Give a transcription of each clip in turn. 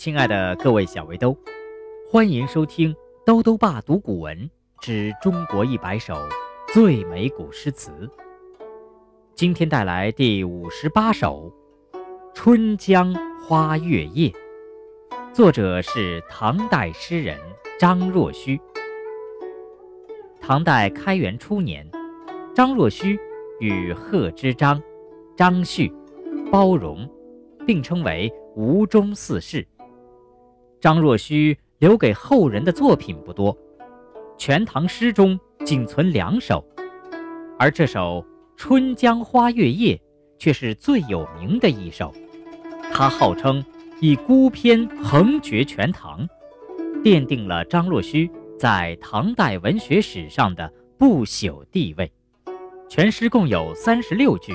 亲爱的各位小围兜，欢迎收听《兜兜爸读古文之中国一百首最美古诗词》。今天带来第五十八首《春江花月夜》，作者是唐代诗人张若虚。唐代开元初年，张若虚与贺知章、张旭、包容并称为吴中四士。张若虚留给后人的作品不多，《全唐诗》中仅存两首，而这首《春江花月夜》却是最有名的一首。他号称以孤篇横绝全唐，奠定了张若虚在唐代文学史上的不朽地位。全诗共有三十六句，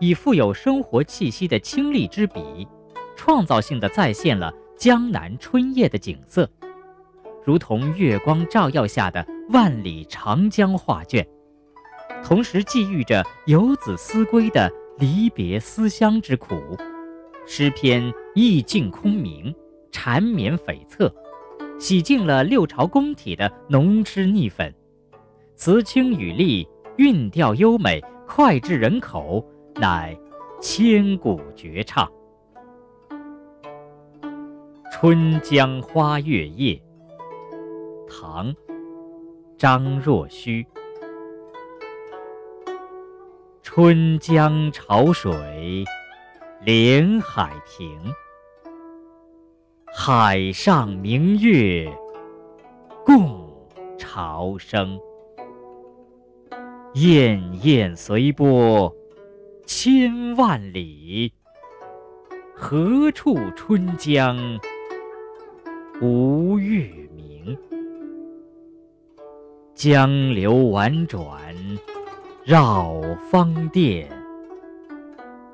以富有生活气息的清丽之笔，创造性的再现了。江南春夜的景色，如同月光照耀下的万里长江画卷，同时寄寓着游子思归的离别思乡之苦。诗篇意境空明，缠绵悱恻，洗净了六朝宫体的浓脂腻粉，词清语丽，韵调优美，脍炙人口，乃千古绝唱。《春江花月夜》唐·张若虚。春江潮水连海平，海上明月共潮生。滟滟随波千万里，何处春江？吴月明，江流宛转绕芳甸，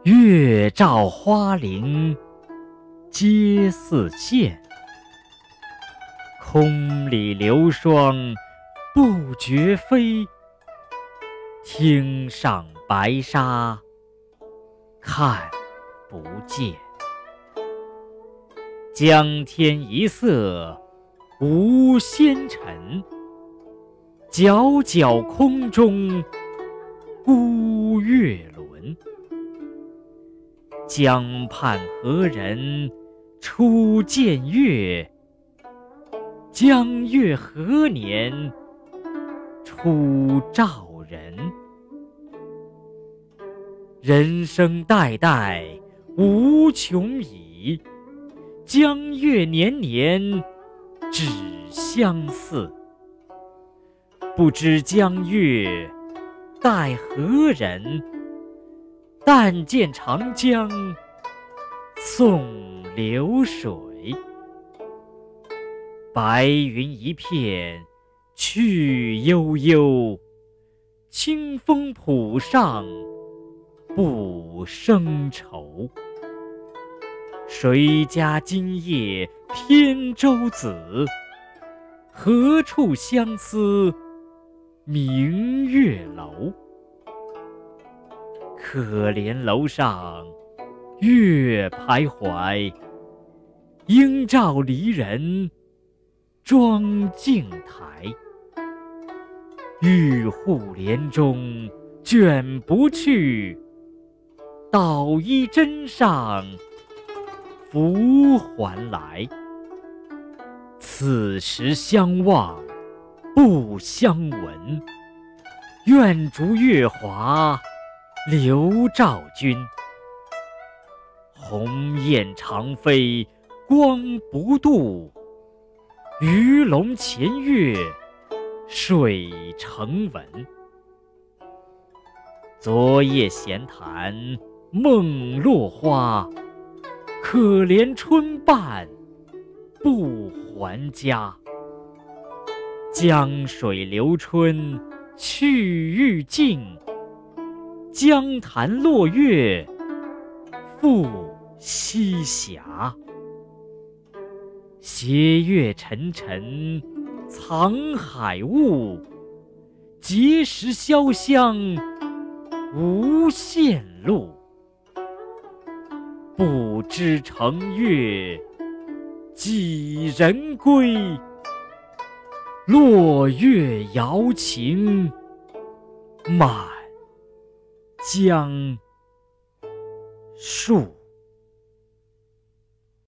月照花林皆似霰。空里流霜不觉飞，汀上白沙看不见。江天一色无纤尘，皎皎空中孤月轮。江畔何人初见月？江月何年初照人？人生代代无穷已。江月年年只相似，不知江月待何人？但见长江送流水，白云一片去悠悠，清风浦上不胜愁。谁家今夜扁舟子？何处相思明月楼？可怜楼上月徘徊，应照离人妆镜台。玉户帘中卷不去，捣衣砧上。拂还来，此时相望不相闻。愿逐月华流照君。鸿雁长飞光不度，鱼龙潜跃水成文。昨夜闲谈梦落花。可怜春半不还家，江水流春去欲尽，江潭落月复西斜。斜月沉沉藏海雾，碣石潇湘无限路。不知乘月几人归？落月摇情满江树。